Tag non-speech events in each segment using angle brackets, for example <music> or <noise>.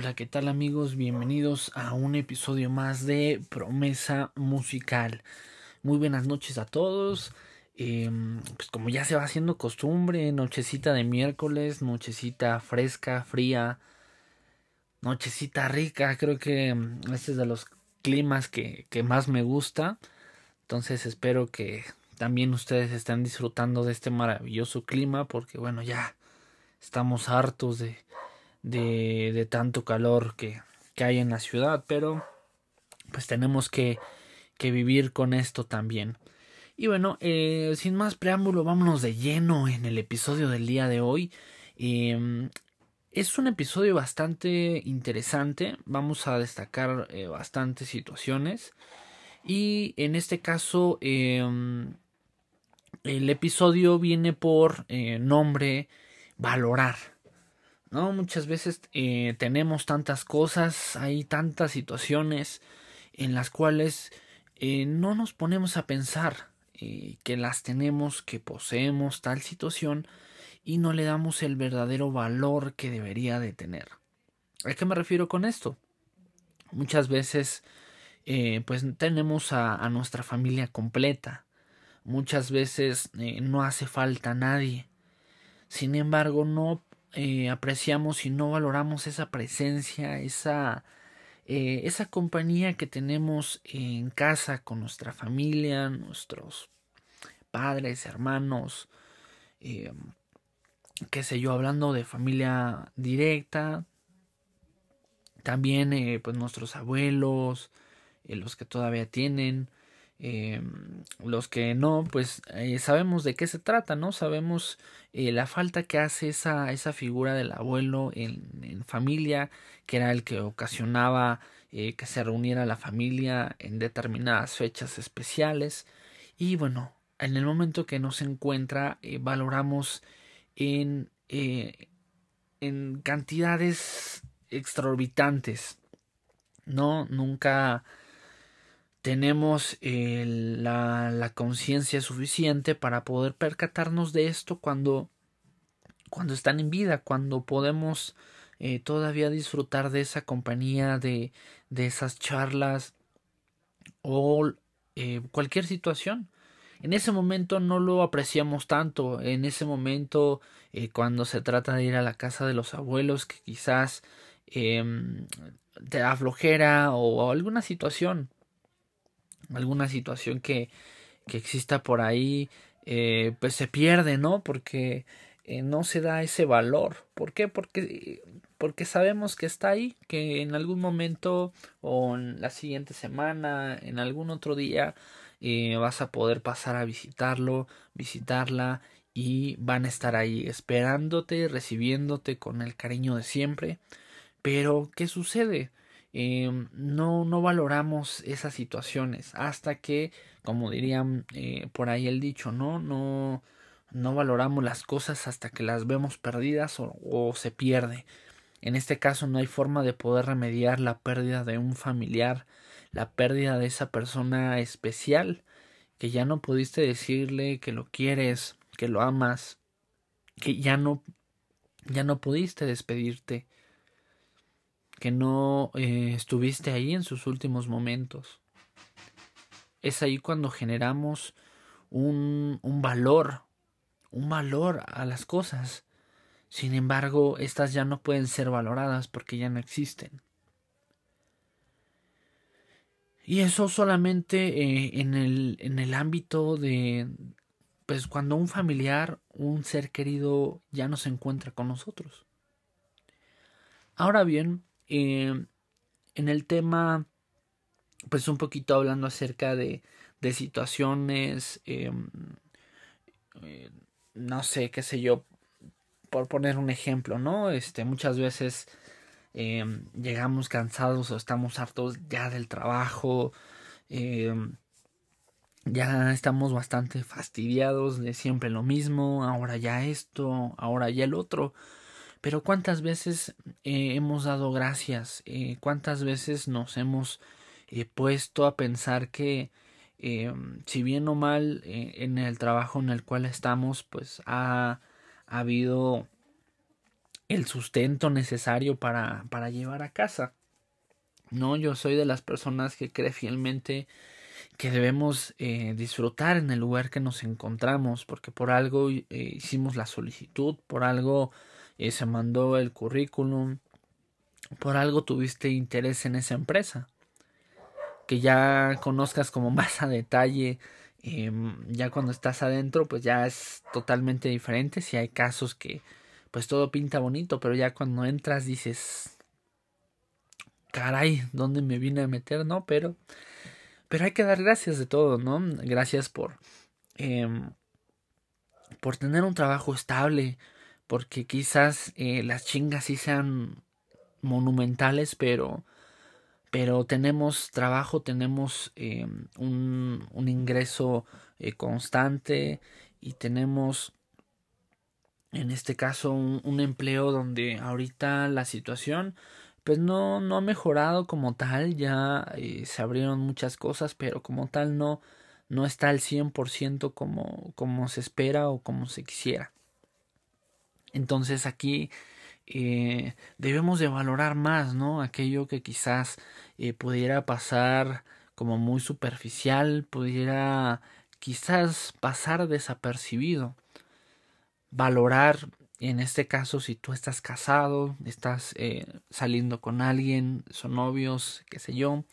Hola, ¿qué tal amigos? Bienvenidos a un episodio más de Promesa Musical. Muy buenas noches a todos. Em, pues como ya se va haciendo costumbre, nochecita de miércoles, nochecita fresca, fría, nochecita rica, creo que este es de los climas que, que más me gusta. Entonces espero que también ustedes estén disfrutando de este maravilloso clima porque bueno, ya estamos hartos de de, tanto calor que, que, hay en la ciudad, pero pues tenemos que, que vivir con esto también. Y bueno, eh, sin más preámbulo, vámonos de lleno en el episodio del día de hoy. Eh, es un episodio bastante interesante, vamos a destacar eh, bastantes situaciones y en este caso em, el episodio viene por eh, nombre valorar. ¿No? Muchas veces eh, tenemos tantas cosas, hay tantas situaciones en las cuales eh, no nos ponemos a pensar eh, que las tenemos, que poseemos tal situación y no le damos el verdadero valor que debería de tener. ¿A qué me refiero con esto? Muchas veces pues tenemos a, a, nuestra familia completa. Muchas veces no hace falta nadie. Sin embargo, no eh, apreciamos y no valoramos esa presencia, esa, eh, esa compañía que tenemos en casa con nuestra familia, nuestros padres, hermanos, eh, qué sé yo, hablando de familia directa, también eh, pues nuestros abuelos, los que todavía tienen, eh, los que no, pues eh, sabemos de qué se trata, ¿no? Sabemos eh, la falta que hace esa, esa figura del abuelo en, en familia, que era el que ocasionaba que se reuniera la familia en determinadas fechas especiales. Y bueno, en el momento que no se encuentra, valoramos en, en cantidades exorbitantes. No, nunca tenemos la, la conciencia suficiente para poder percatarnos de esto cuando, cuando están en vida, cuando podemos eh, todavía disfrutar de esa compañía, de, de esas charlas o eh, cualquier situación. En ese momento no lo apreciamos tanto, en ese momento eh, cuando se trata de ir a la casa de los abuelos que quizás eh, te da flojera o alguna situación alguna situación que, que exista por ahí, eh, pues se pierde, ¿no? Porque eh, no se da ese valor. ¿Por qué? Porque, porque sabemos que está ahí, que en algún momento o en la siguiente semana, en algún otro día, eh, vas a poder pasar a visitarlo, visitarla y van a estar ahí esperándote, recibiéndote con el cariño de siempre. Pero, ¿qué sucede? Eh, no, no valoramos esas situaciones hasta que, como dirían eh, por ahí el dicho, ¿no? No, no valoramos las cosas hasta que las vemos perdidas o, o se pierde. En este caso no hay forma de poder remediar la pérdida de un familiar, la pérdida de esa persona especial que ya no pudiste decirle que lo quieres, que lo amas, que ya no ya no pudiste despedirte que no eh, estuviste ahí en sus últimos momentos. Es ahí cuando generamos un, un valor, un valor a las cosas. Sin embargo, estas ya no pueden ser valoradas porque ya no existen. Y eso solamente eh, en, el, en el ámbito de, pues cuando un familiar, un ser querido ya no se encuentra con nosotros. Ahora bien, eh, en el tema, pues un poquito hablando acerca de, de situaciones, eh, eh, no sé, qué sé yo, por poner un ejemplo, ¿no? Este, muchas veces eh, llegamos cansados o estamos hartos ya del trabajo, ya estamos bastante fastidiados de siempre lo mismo, ahora ya esto, ahora ya el otro. Pero cuántas veces eh, hemos dado gracias, eh, cuántas veces nos hemos eh, puesto a pensar que si bien o mal en el trabajo en el cual estamos, pues ha, ha habido el sustento necesario para, para llevar a casa. No, yo soy de las personas que cree fielmente que debemos eh, disfrutar en el lugar que nos encontramos, porque por algo hicimos la solicitud, por algo eh, se mandó el currículum, por algo tuviste interés en esa empresa. Que ya conozcas como <laughs> más a detalle, em, ya cuando estás adentro, pues ya es totalmente diferente. Si hay casos que pues todo pinta bonito, pero ya cuando entras dices, caray, ¿dónde me vine a meter? No, pero, pero hay que dar gracias de todo, ¿no? Gracias por, em, por tener un trabajo estable, porque quizás eh, las chingas sí sean monumentales, pero, pero tenemos trabajo, tenemos em, un, un, ingreso eh, constante y tenemos en este caso un, un, empleo donde ahorita la situación pues no, no ha mejorado como tal, ya eh, se abrieron muchas cosas, pero como tal no, no está al 100% como, como se espera o como se quisiera. Entonces aquí eh, debemos de valorar más, ¿no? Aquello que quizás eh, pudiera pasar como muy superficial, pudiera quizás pasar desapercibido. Valorar en este caso, si tú estás casado, estás eh, saliendo con alguien, son novios, qué sé yo,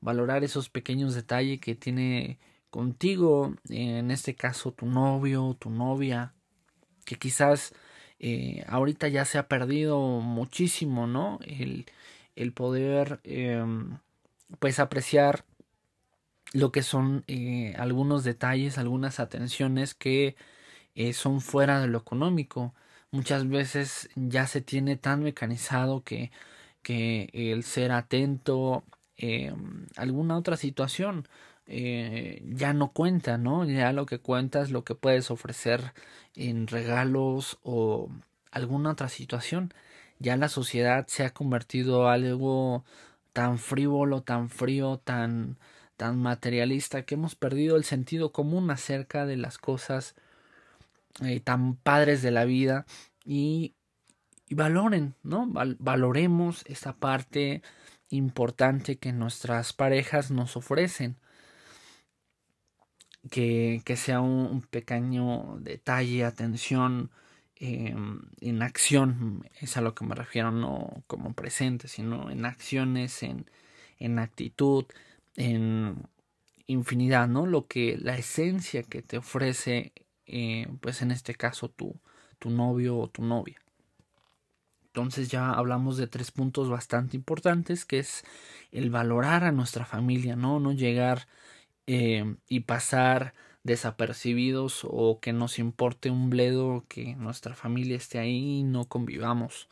valorar esos pequeños detalles que tiene contigo, en este caso tu novio, tu novia, que quizás eh, ahorita ya se ha perdido muchísimo, ¿no? El, el poder, em, pues, apreciar lo que son eh, algunos detalles, algunas atenciones que son fuera de lo económico muchas veces ya se tiene tan mecanizado que, que el ser atento eh, alguna otra situación eh, ya no cuenta, ¿no? Ya lo que cuenta es lo que puedes ofrecer en regalos o alguna otra situación. Ya la sociedad se ha convertido en algo tan frívolo, tan frío, tan, tan materialista que hemos perdido el sentido común acerca de las cosas eh, tan padres de la vida y, valoren, ¿no? valoremos esa parte importante que nuestras parejas nos ofrecen. Que, que sea un, pequeño detalle, atención em, en acción, es a lo que me refiero, no como presente, sino en acciones, en, en actitud, en infinidad, ¿no? Lo que la esencia que te ofrece eh, pues en este caso tu, tu novio o tu novia. Entonces ya hablamos de tres puntos bastante importantes, que es el valorar a nuestra familia, no, no llegar eh, y pasar desapercibidos o que nos importe un bledo que nuestra familia esté ahí y no convivamos.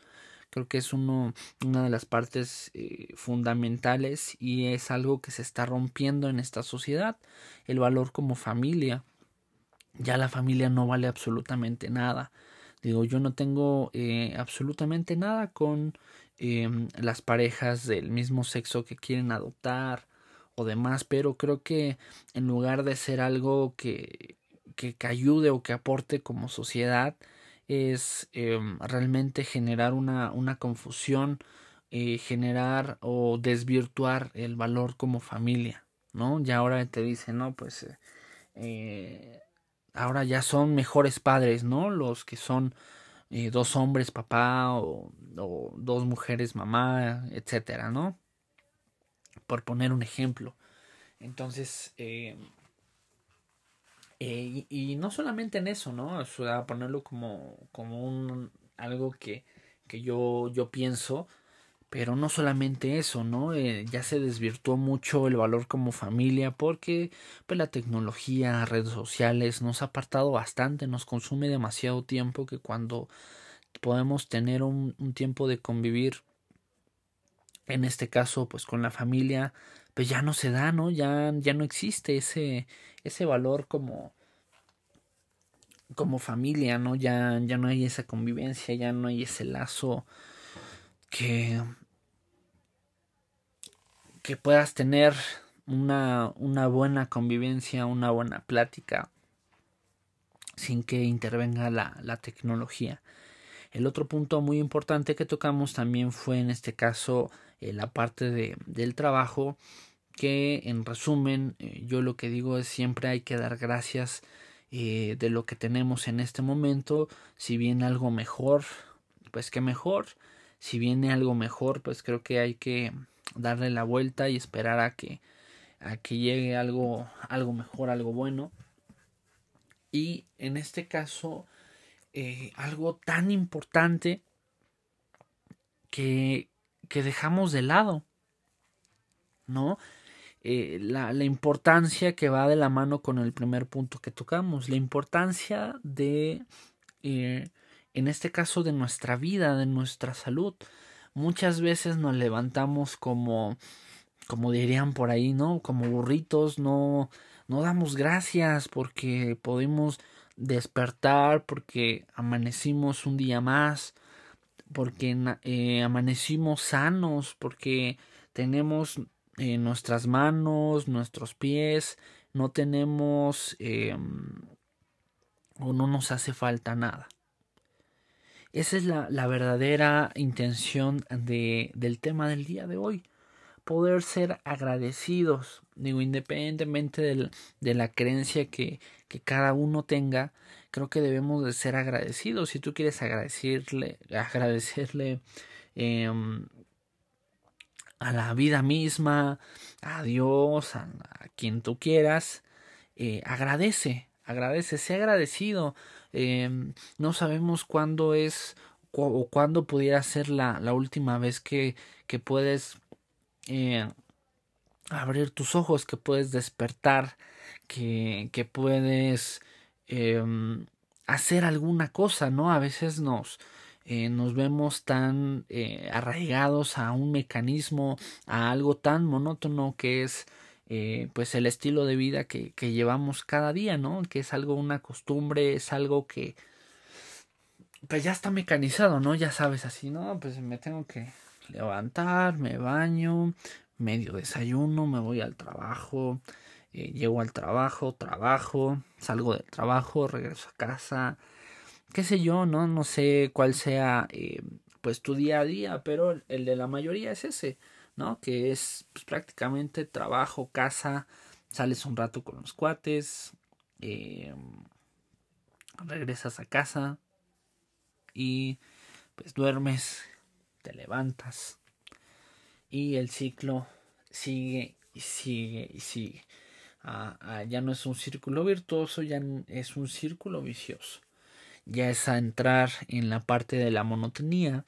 Creo que es uno, una de las partes eh, fundamentales y es algo que se está rompiendo en esta sociedad, el valor como familia ya la familia no vale absolutamente nada. Digo, yo no tengo eh, absolutamente nada con em, las parejas del mismo sexo que quieren adoptar o demás, pero creo que en lugar de ser algo que, que, ayude o que aporte como sociedad, es em, realmente generar una, una confusión, eh, generar o desvirtuar el valor como familia, ¿no? Y ahora te dicen, no, pues eh, ahora ya son mejores padres, ¿no? Los que son eh, dos hombres papá o, dos mujeres mamá, etcétera, ¿no? Por poner un ejemplo. Entonces, eh, eh, y, no solamente en eso, ¿no? O ponerlo como, como un algo que, que yo, yo pienso pero no solamente eso, ¿no? Eh, ya se desvirtuó mucho el valor como familia porque pues, la tecnología, redes sociales nos ha apartado bastante, nos consume demasiado tiempo que cuando podemos tener un, un tiempo de convivir, en este caso pues con la familia, pues ya no se da, ¿no? Ya, ya no existe ese, ese valor como como familia, ¿no? Ya, ya no hay esa convivencia, ya no hay ese lazo que, que puedas tener una, una buena convivencia, una buena plática sin que intervenga la, la tecnología. El otro punto muy importante que tocamos también fue en este caso eh, la parte de, del trabajo que en resumen eh, yo lo que digo es siempre hay que dar gracias eh, de lo que tenemos en este momento si viene algo mejor pues que mejor si viene algo mejor pues creo que hay que darle la vuelta y esperar a que a que llegue algo algo mejor algo bueno y en este caso eh, algo tan importante que, que dejamos de lado, ¿no? Eh, la, la, importancia que va de la mano con el primer punto que tocamos, la importancia de, eh, en este caso, de nuestra vida, de nuestra salud. Muchas veces nos levantamos como, como dirían por ahí, ¿no? Como burritos, no, no damos gracias porque podemos despertar, porque amanecimos un día más, porque eh, amanecimos sanos, porque tenemos eh, nuestras manos, nuestros pies, no tenemos eh, o no nos hace falta nada. Esa es la, la verdadera intención de, del tema del día de hoy poder ser agradecidos, digo, independientemente del, de la creencia que, que, cada uno tenga, creo que debemos de ser agradecidos. Si tú quieres agradecerle, agradecerle eh, a la vida misma, a Dios, a, a quien tú quieras, eh, agradece, agradece, sé agradecido. Eh, no sabemos cuándo es o cuándo pudiera ser la, la última vez que, que puedes eh, abrir tus ojos, que puedes despertar, que, que puedes eh, hacer alguna cosa, ¿no? A veces nos, eh, nos vemos tan eh, arraigados a un mecanismo, a algo tan monótono que es eh, pues el estilo de vida que, que llevamos cada día, ¿no? Que es algo, una costumbre, es algo que pues ya está mecanizado, ¿no? Ya sabes así, ¿no? Pues me tengo que levantar, me baño, medio desayuno, me voy al trabajo, eh, llego al trabajo, trabajo, salgo del trabajo, regreso a casa, qué sé yo, no, no sé cuál sea eh, pues tu día a día, pero el de la mayoría es ese, ¿no? Que es pues, prácticamente trabajo, casa, sales un rato con los cuates, eh, regresas a casa y pues duermes te levantas y el ciclo sigue y sigue y sigue. Ah, ah, ya no es un círculo virtuoso, ya es un círculo vicioso. Ya es a entrar en la parte de la monotonía.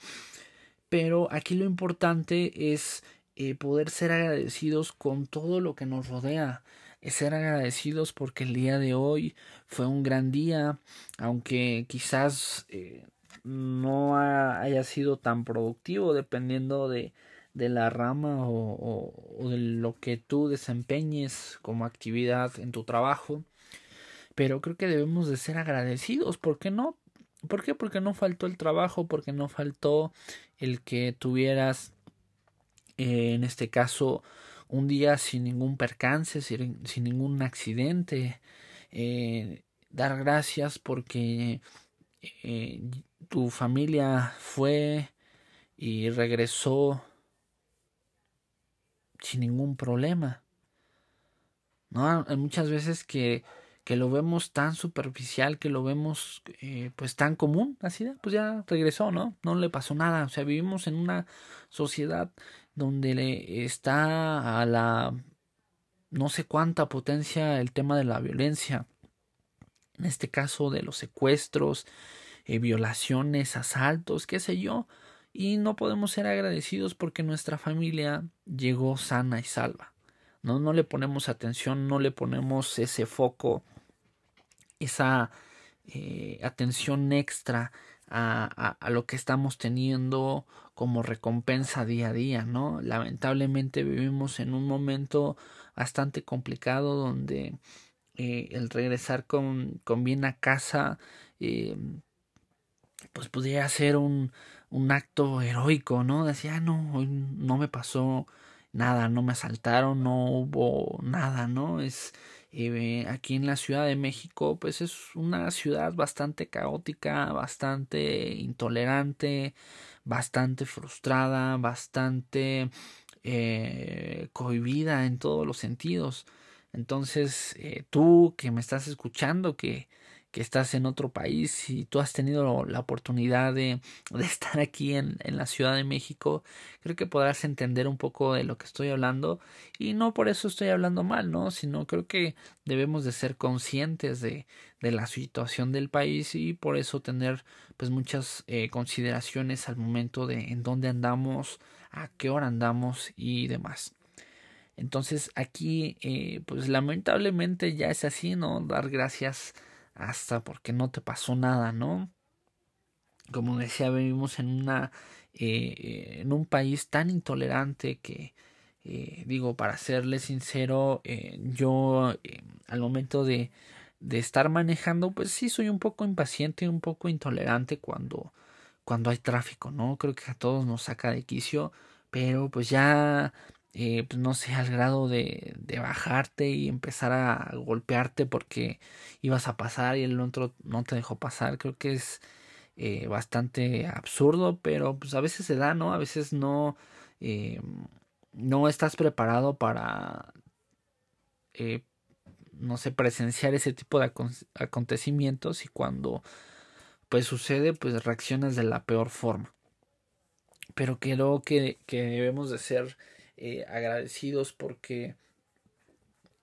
Pero aquí lo importante es eh, poder ser agradecidos con todo lo que nos rodea. Es ser agradecidos porque el día de hoy fue un gran día, aunque quizás eh, no haya sido tan productivo dependiendo de, de la rama o, o, de lo que tú desempeñes como actividad en tu trabajo. Pero creo que debemos de ser agradecidos, ¿por qué no? ¿Por qué? Porque no faltó el trabajo, porque no faltó el que tuvieras, eh, en este caso, un día sin ningún percance, sin, sin ningún accidente. Eh, dar gracias porque eh, tu familia fue y regresó sin ningún problema. ¿No? Hay muchas veces que, que lo vemos tan superficial, que lo vemos pues tan común, así pues ya regresó, ¿no? No le pasó nada. O sea, vivimos en una sociedad donde le está a la no sé cuánta potencia el tema de la violencia. En este caso de los secuestros, eh, violaciones, asaltos, qué sé yo, y no podemos ser agradecidos porque nuestra familia llegó sana y salva. No, no le ponemos atención, no le ponemos ese foco, esa eh, atención extra a, a, a, lo que estamos teniendo como recompensa día a día, ¿no? Lamentablemente vivimos en un momento bastante complicado donde eh, el regresar con, con bien a casa eh, pues pudiera ser un, un acto heroico, ¿no? Decía, ah, no, hoy no me pasó nada, no me asaltaron, no hubo nada, ¿no? Es eh, aquí en la Ciudad de México, pues es una ciudad bastante caótica, bastante intolerante, bastante frustrada, bastante eh, cohibida en todos los sentidos. Entonces, eh, tú que me estás escuchando, que que estás en otro país y tú has tenido la oportunidad de, de estar aquí en, en, la Ciudad de México, creo que podrás entender un poco de lo que estoy hablando y no por eso estoy hablando mal, ¿no? Sino creo que debemos de ser conscientes de, de la situación del país y por eso tener pues muchas eh, consideraciones al momento de en dónde andamos, a qué hora andamos y demás. Entonces aquí eh, pues lamentablemente ya es así, ¿no? Dar gracias hasta porque no te pasó nada, ¿no? Como decía, vivimos en una eh, en un país tan intolerante que eh, digo, para serle sincero, eh, yo al momento de, de estar manejando, pues sí soy un poco impaciente, un poco intolerante cuando cuando hay tráfico, ¿no? Creo que a todos nos saca de quicio, pero pues ya eh, pues no sé, al grado de, de, bajarte y empezar a golpearte porque ibas a pasar y el otro no te dejó pasar, creo que es eh, bastante absurdo, pero pues a veces se da, ¿no? A veces no, eh, no estás preparado para, eh, no sé, presenciar ese tipo de acontecimientos y cuando pues sucede, pues reaccionas de la peor forma. Pero creo que, que debemos de ser eh, agradecidos porque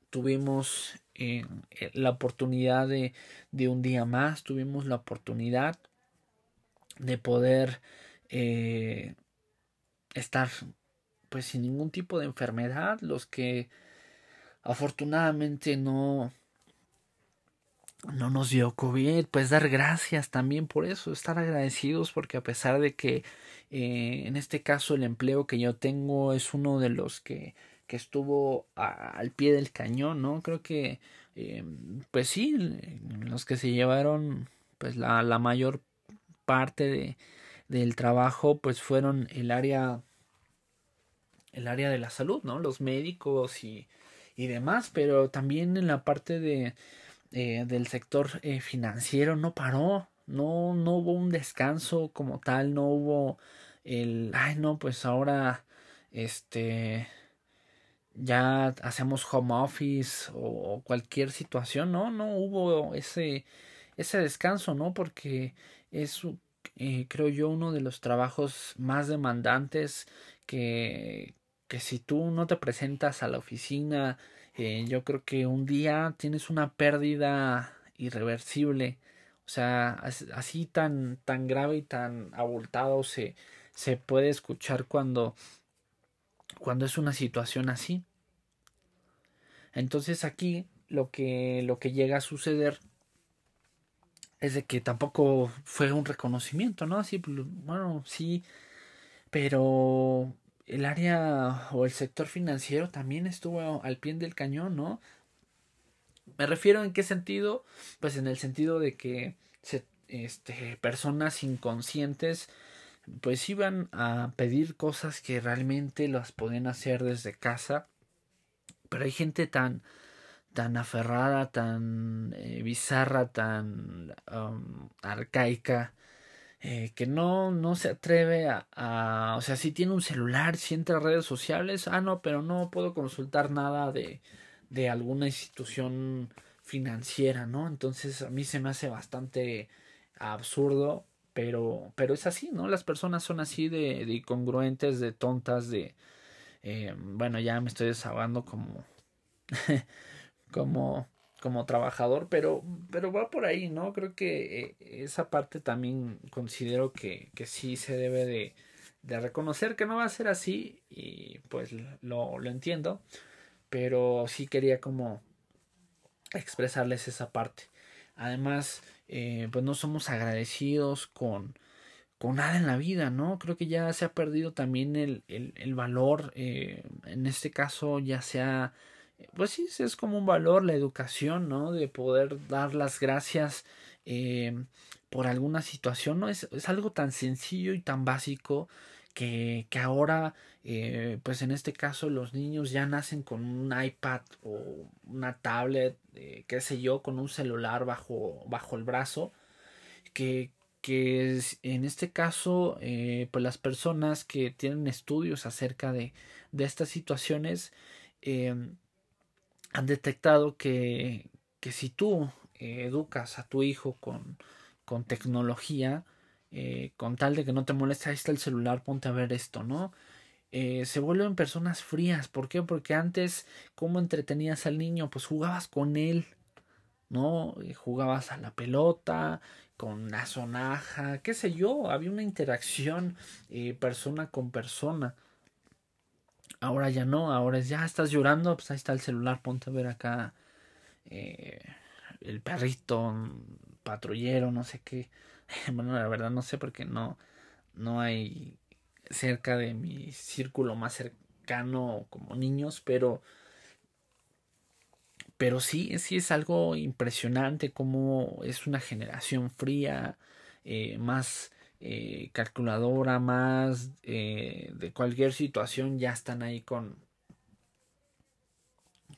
tuvimos eh, la oportunidad de, de, un día más, tuvimos la oportunidad de poder eh, estar pues sin ningún tipo de enfermedad, los que afortunadamente no no nos dio COVID, pues dar gracias también por eso, estar agradecidos porque a pesar de que eh, en este caso el empleo que yo tengo es uno de los que, que estuvo al pie del cañón, ¿no? Creo que, eh, pues sí, los que se llevaron pues la, la mayor parte de, del trabajo pues fueron el área el área de la salud, ¿no? Los médicos y, y demás, pero también en la parte de eh, del sector eh, financiero no paró, no, no hubo un descanso como tal, no hubo el, ay no, pues ahora, este, ya hacemos home office o, cualquier situación, no, no hubo ese, ese descanso, ¿no? Porque es, eh, creo yo, uno de los trabajos más demandantes que, que si tú no te presentas a la oficina, eh, yo creo que un día tienes una pérdida irreversible. O sea, así tan, tan grave y tan abultado se, se puede escuchar cuando, cuando es una situación así. Entonces aquí lo que, lo que llega a suceder es de que tampoco fue un reconocimiento, ¿no? Así, pues, bueno, sí, pero el área o el sector financiero también estuvo al pie del cañón, ¿no? Me refiero en qué sentido? Pues en el sentido de que este, personas inconscientes pues iban a pedir cosas que realmente las pueden hacer desde casa. Pero hay gente tan tan aferrada, tan eh, bizarra, tan um, arcaica, eh, que no, no se atreve a, o sea, si tiene un celular, si entra a redes sociales, ah, no, pero no puedo consultar nada de, de alguna institución financiera, ¿no? Entonces a mí se me hace bastante absurdo, pero, pero es así, ¿no? Las personas son así de, de incongruentes, de tontas, de, eh, bueno, ya me estoy desahogando como, <laughs> como como trabajador, pero, pero va por ahí, ¿no? Creo que eh, esa parte también considero que, que sí se debe de, de, reconocer que no va a ser así y pues lo, lo entiendo, pero sí quería como expresarles esa parte. Además, eh, pues no somos agradecidos con, con nada en la vida, ¿no? Creo que ya se ha perdido también el, el, valor, eh, en este caso ya sea pues sí, es como un valor la educación, ¿no? De poder dar las gracias eh, por alguna situación, ¿no? Es, es algo tan sencillo y tan básico que, que ahora, eh, pues en este caso, los niños ya nacen con un iPad o una tablet, eh, qué sé yo, con un celular bajo, bajo el brazo, que, que en este caso, eh, pues las personas que tienen estudios acerca de, de estas situaciones han detectado que, que si tú educas a tu hijo con, con tecnología, eh, con tal de que no te moleste, ahí está el celular, ponte a ver esto, ¿no? Eh, se vuelven personas frías. ¿Por qué? Porque antes, ¿cómo entretenías al niño? Pues jugabas con él, ¿no? Eh, jugabas a la pelota, con la sonaja, qué sé yo, había una interacción persona con persona. Ahora ya no, ahora ya estás llorando, pues ahí está el celular, ponte a ver acá el perrito patrullero, no sé qué. <laughs> Bueno, la verdad no sé porque no, no hay cerca de mi círculo más cercano como niños, pero pero sí, sí es algo impresionante como es una generación fría, eh, más eh, calculadora, más eh, de cualquier situación ya están ahí con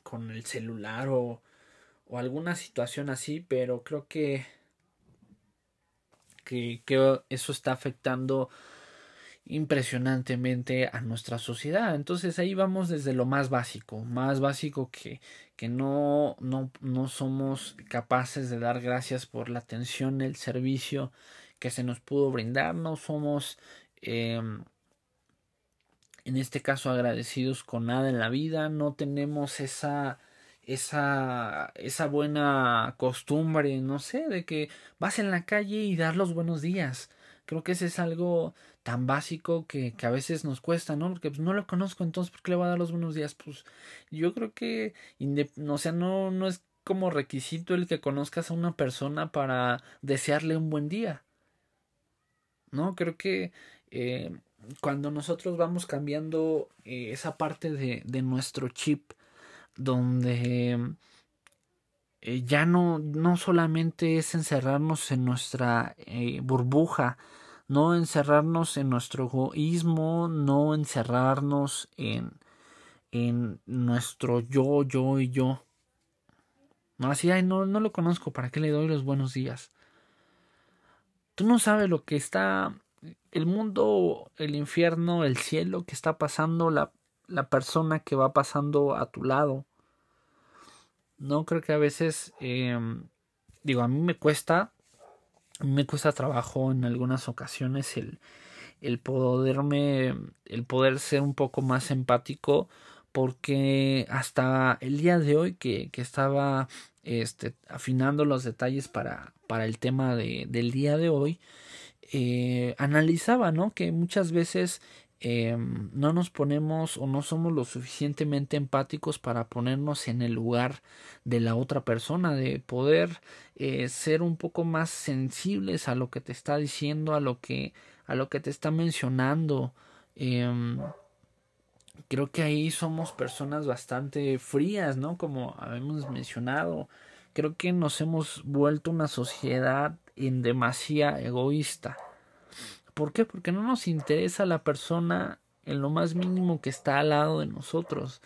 con el celular o, o alguna situación así, pero creo que que, eso está afectando impresionantemente a nuestra sociedad. Entonces ahí vamos desde lo más básico, más básico que, que no, no, no somos capaces de dar gracias por la atención, el servicio que se nos pudo brindar, no somos em, en este caso agradecidos con nada en la vida, no tenemos esa esa, esa buena costumbre, no sé, de que vas en la calle y dar los buenos días. Creo que ese es algo tan básico que, que a veces nos cuesta, ¿no? Porque pues, no lo conozco, entonces, ¿por qué le voy a dar los buenos días? Pues yo creo que, o sea, no, no es como requisito el que conozcas a una persona para desearle un buen día. ¿No? Creo que eh, cuando nosotros vamos cambiando eh, esa parte de, de nuestro chip, donde eh, ya no, no solamente es encerrarnos en nuestra eh, burbuja, no encerrarnos en nuestro egoísmo, no encerrarnos en, en nuestro yo, yo y yo. No, así, ay, no, no lo conozco, ¿para qué le doy los buenos días? Tú no sabes lo que está el mundo, el infierno, el cielo que está pasando la, la persona que va pasando a tu lado. No creo que a veces, em, digo, a mí me cuesta, a mí me cuesta trabajo en algunas ocasiones el, el poderme, el poder ser un poco más empático, porque hasta el día de hoy que, que estaba este, afinando los detalles para, para el tema de, del día de hoy, eh, analizaba, ¿no? Que muchas veces Em, no nos ponemos o no somos lo suficientemente empáticos para ponernos en el lugar de la otra persona, de poder eh, ser un poco más sensibles a lo que te está diciendo, a lo que, a lo que te está mencionando. Em, creo que ahí somos personas bastante frías, ¿no? Como habíamos mencionado. Creo que nos hemos vuelto una sociedad en demasía egoísta. ¿Por qué? Porque no nos interesa la persona en lo más mínimo que está al lado de nosotros.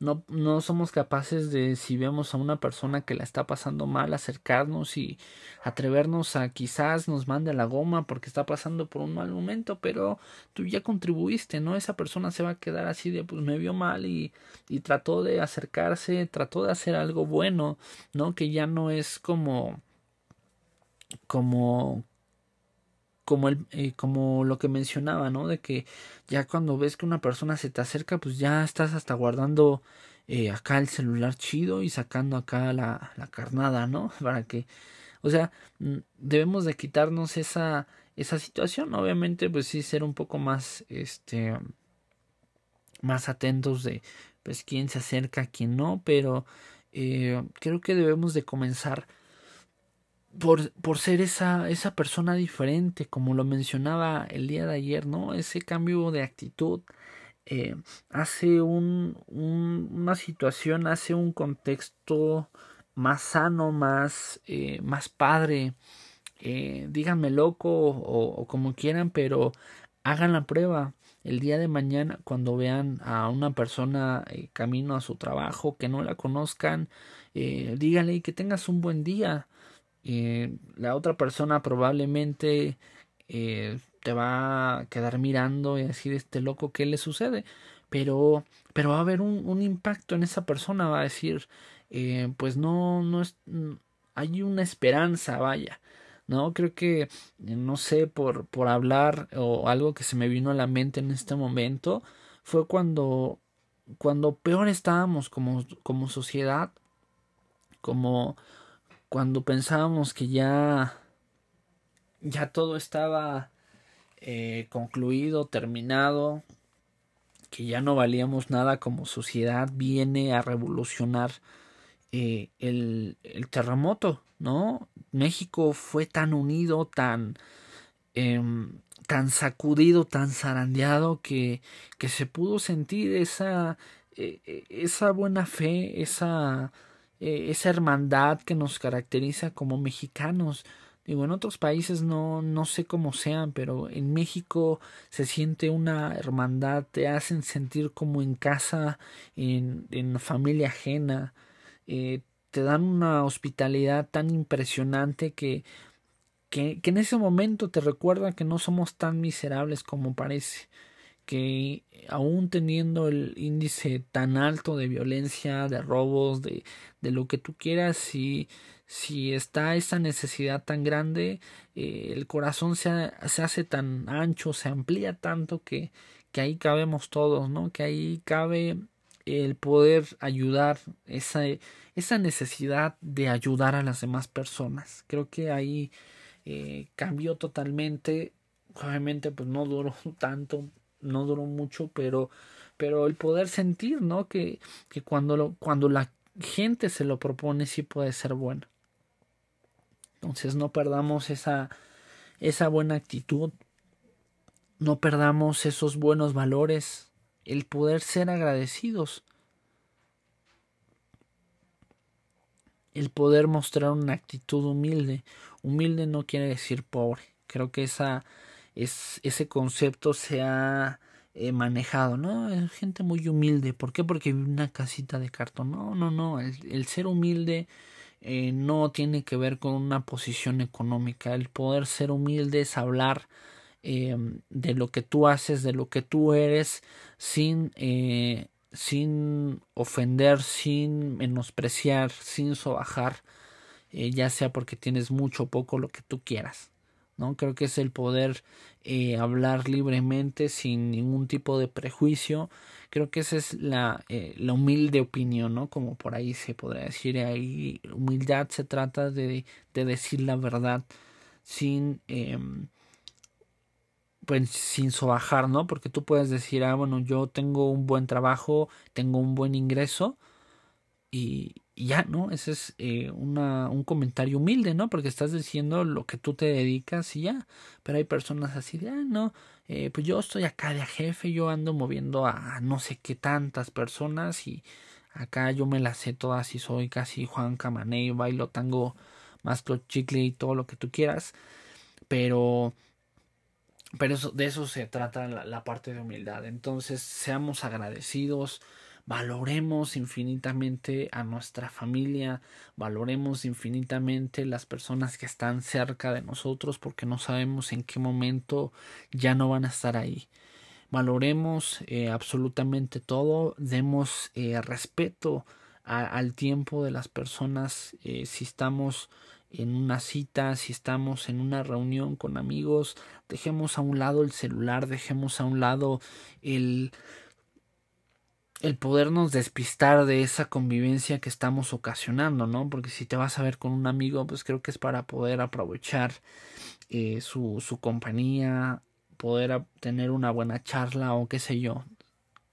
No, no somos capaces de, si vemos a una persona que la está pasando mal, acercarnos y atrevernos a quizás nos mande la goma porque está pasando por un mal momento, pero tú ya contribuiste, ¿no? Esa persona se va a quedar así de, pues me vio mal y, y trató de acercarse, trató de hacer algo bueno, ¿no? Que ya no es como como como, el, eh, como lo que mencionaba, ¿no? De que ya cuando ves que una persona se te acerca, pues ya estás hasta guardando eh, acá el celular chido y sacando acá la, la carnada, ¿no? <laughs> Para que, o sea, mm, debemos de quitarnos esa, esa situación, obviamente, pues sí ser un poco más, este, más atentos de, pues quién se acerca, quién no, pero eh, creo que debemos de comenzar por, por ser esa, esa persona diferente, como lo mencionaba el día de ayer, ¿no? Ese cambio de actitud eh, hace un, una situación, hace un contexto más sano, más, eh, más padre. Eh, díganme loco o, como quieran, pero hagan la prueba. el día de mañana cuando vean a una persona eh, camino a su trabajo que no la conozcan eh, díganle que tengas un buen día eh, la otra persona probablemente eh, te va a quedar mirando y decir este loco qué le sucede pero pero va a haber un, un impacto en esa persona va a decir eh, pues no no es hay una esperanza vaya no creo que no sé por por hablar o algo que se me vino a la mente en este momento fue cuando cuando peor estábamos como como sociedad como cuando pensábamos que ya ya todo estaba eh, concluido, terminado, que ya no valíamos nada como sociedad, viene a revolucionar eh, el, el, terremoto, ¿no? México fue tan unido, tan, eh, tan sacudido, tan zarandeado, que, que se pudo sentir esa, eh, esa buena fe, esa, eh, esa hermandad que nos caracteriza como mexicanos. Digo, en otros países no, no sé cómo sean, pero en México se siente una hermandad, te hacen sentir como en casa, en, en familia ajena, eh, te dan una hospitalidad tan impresionante que, que, que en ese momento te recuerda que no somos tan miserables como parece que aún teniendo el índice tan alto de violencia, de robos, de, de lo que tú quieras, si, si está esa necesidad tan grande, eh, el corazón se, se, hace tan ancho, se amplía tanto que, que ahí cabemos todos, ¿no? Que ahí cabe el poder ayudar, esa, esa necesidad de ayudar a las demás personas. Creo que ahí eh, cambió totalmente. Obviamente, pues no duró <laughs> tanto, no duró mucho, pero, pero el poder sentir, ¿no? Que, que cuando, lo, cuando la gente se lo propone sí puede ser bueno. Entonces no perdamos esa, esa buena actitud, no perdamos esos buenos valores, el poder ser agradecidos, el poder mostrar una actitud humilde. Humilde no quiere decir pobre. Creo que esa es, ese concepto se ha eh, manejado, ¿no? Es gente muy humilde. ¿Por qué? Porque vive una casita de cartón. No, no, no. El, ser humilde eh, no tiene que ver con una posición económica. El poder ser humilde es hablar eh, de lo que tú haces, de lo que tú eres, sin, sin ofender, sin menospreciar, sin sobajar, ya sea porque tienes mucho o poco lo que tú quieras. ¿No? Creo que es el poder eh, hablar libremente sin ningún tipo de prejuicio. Creo que esa es la, eh, la humilde opinión, ¿no? Como por ahí se podría decir. Ahí humildad se trata de, de decir la verdad sin, eh, pues sin sobajar, ¿no? Porque tú puedes decir, ah, bueno, yo tengo un buen trabajo, tengo un buen ingreso y, y ya, ¿no? Ese es eh, una, un comentario humilde, ¿no? Porque estás diciendo lo que tú te dedicas y ya. Pero hay personas así de, ah, no, eh, pues yo estoy acá de jefe, yo ando moviendo a no sé qué tantas personas y acá yo me las sé todas y soy casi Juan Camaney, bailo tango, más chicle y todo lo que tú quieras. Pero pero eso, de eso se trata la parte de humildad. Entonces, seamos agradecidos, valoremos infinitamente a nuestra familia, valoremos infinitamente las personas que están cerca de nosotros porque no sabemos en qué momento ya no van a estar ahí. Valoremos eh, absolutamente todo, demos eh, respeto al tiempo de las personas eh, si estamos en una cita, si estamos en una reunión con amigos, dejemos a un lado el celular, dejemos a un lado el el podernos despistar de esa convivencia que estamos ocasionando, ¿no? Porque si te vas a ver con un amigo, pues creo que es para poder aprovechar eh, su, su compañía, poder tener una buena charla o qué sé yo.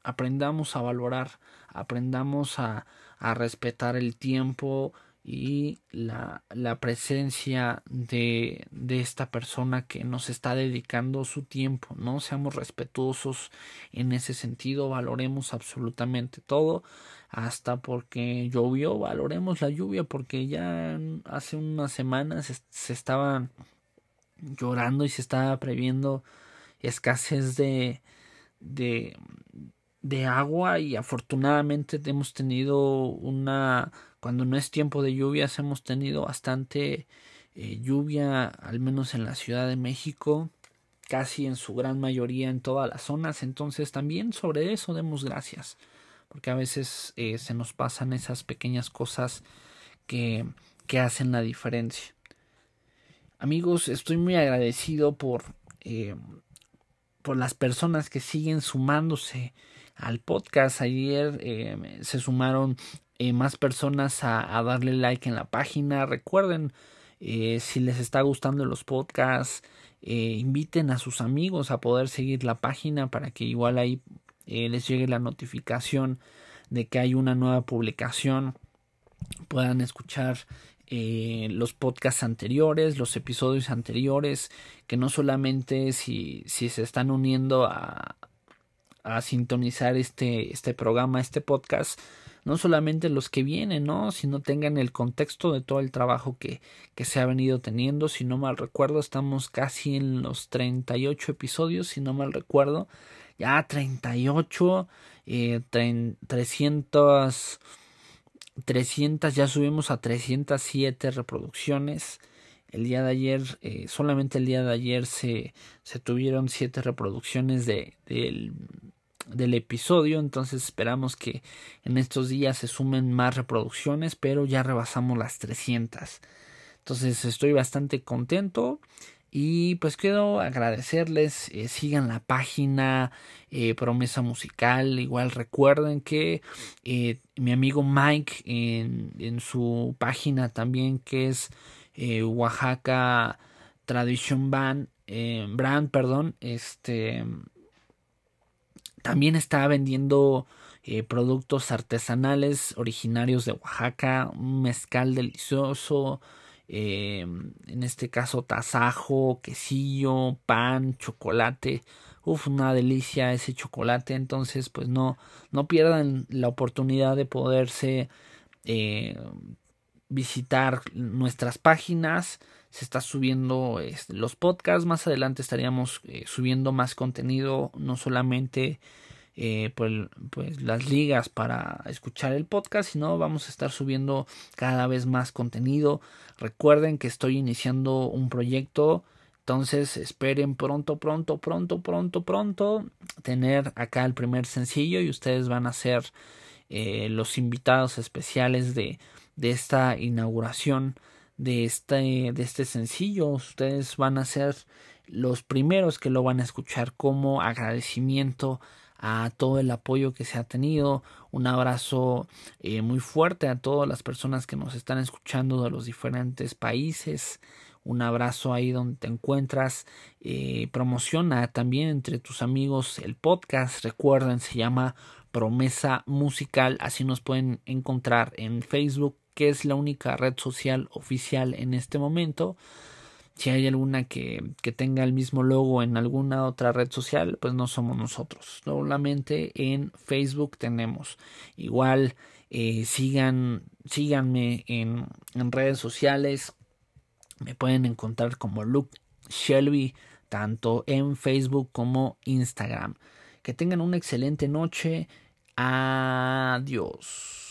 Aprendamos a valorar, aprendamos a, a respetar el tiempo, y la, la presencia de, de esta persona que nos está dedicando su tiempo, ¿no? Seamos respetuosos en ese sentido, valoremos absolutamente todo, hasta porque llovió, valoremos la lluvia, porque ya hace unas semanas se, se estaba llorando y se estaba previendo escasez de, de, de agua y afortunadamente hemos tenido una cuando no es tiempo de lluvias hemos tenido bastante eh, lluvia al menos en la Ciudad de México casi en su gran mayoría en todas las zonas entonces también sobre eso demos gracias porque a veces eh, se nos pasan esas pequeñas cosas que, que hacen la diferencia amigos estoy muy agradecido por eh, por las personas que siguen sumándose al podcast. Ayer se sumaron eh, más personas a, darle like en la página. Recuerden, eh, si les está gustando los podcasts, inviten a sus amigos a poder seguir la página para que igual ahí les llegue la notificación de que hay una nueva publicación. Puedan escuchar eh, los podcasts anteriores, los episodios anteriores, que no solamente si, si se están uniendo a, a sintonizar este, este programa, este podcast, no solamente los que vienen, ¿no? Sino tengan el contexto de todo el trabajo que, que se ha venido teniendo. Si no mal recuerdo, estamos casi en los 38 episodios, si no mal recuerdo. Ya 38, eh, 300 300, ya subimos a 307 reproducciones. El día de ayer, eh, solamente el día de ayer se, se tuvieron 7 reproducciones de, del, del episodio. Entonces esperamos que en estos días se sumen más reproducciones, pero ya rebasamos las 300. Entonces estoy bastante contento. Y pues quiero agradecerles, eh, sigan la página eh, Promesa Musical, igual recuerden que eh, mi amigo Mike en, en, su página también que es Oaxaca Tradition Band, Brand, perdón, este también está vendiendo productos artesanales originarios de Oaxaca, un mezcal delicioso, eh, en este caso tasajo, quesillo, pan, chocolate. Uf, una delicia ese chocolate. Entonces, pues no, no pierdan la oportunidad de poderse eh, visitar nuestras páginas. Se está subiendo este, los podcasts. Más adelante estaríamos eh, subiendo más contenido, no solamente eh, pues, las ligas para escuchar el podcast, sino vamos a estar subiendo cada vez más contenido. Recuerden que estoy iniciando un proyecto, entonces esperen pronto, pronto, pronto, pronto, pronto tener acá el primer sencillo y ustedes van a ser eh, los invitados especiales de, de esta inauguración de este, de este sencillo. Ustedes van a ser los primeros que lo van a escuchar como agradecimiento a todo el apoyo que se ha tenido. Un abrazo eh, muy fuerte a todas las personas que nos están escuchando de los diferentes países. Un abrazo ahí donde te encuentras. Eh, promociona también entre tus amigos el podcast. Recuerden, se llama Promesa Musical. Así nos pueden encontrar en Facebook, que es la única red social oficial en este momento. Si hay alguna que, que, tenga el mismo logo en alguna otra red social, pues no somos nosotros. Solamente en Facebook tenemos. Igual eh, sigan, síganme en, en redes sociales. Me pueden encontrar como Luke Shelby, tanto en Facebook como Instagram. Que tengan una excelente noche. Adiós.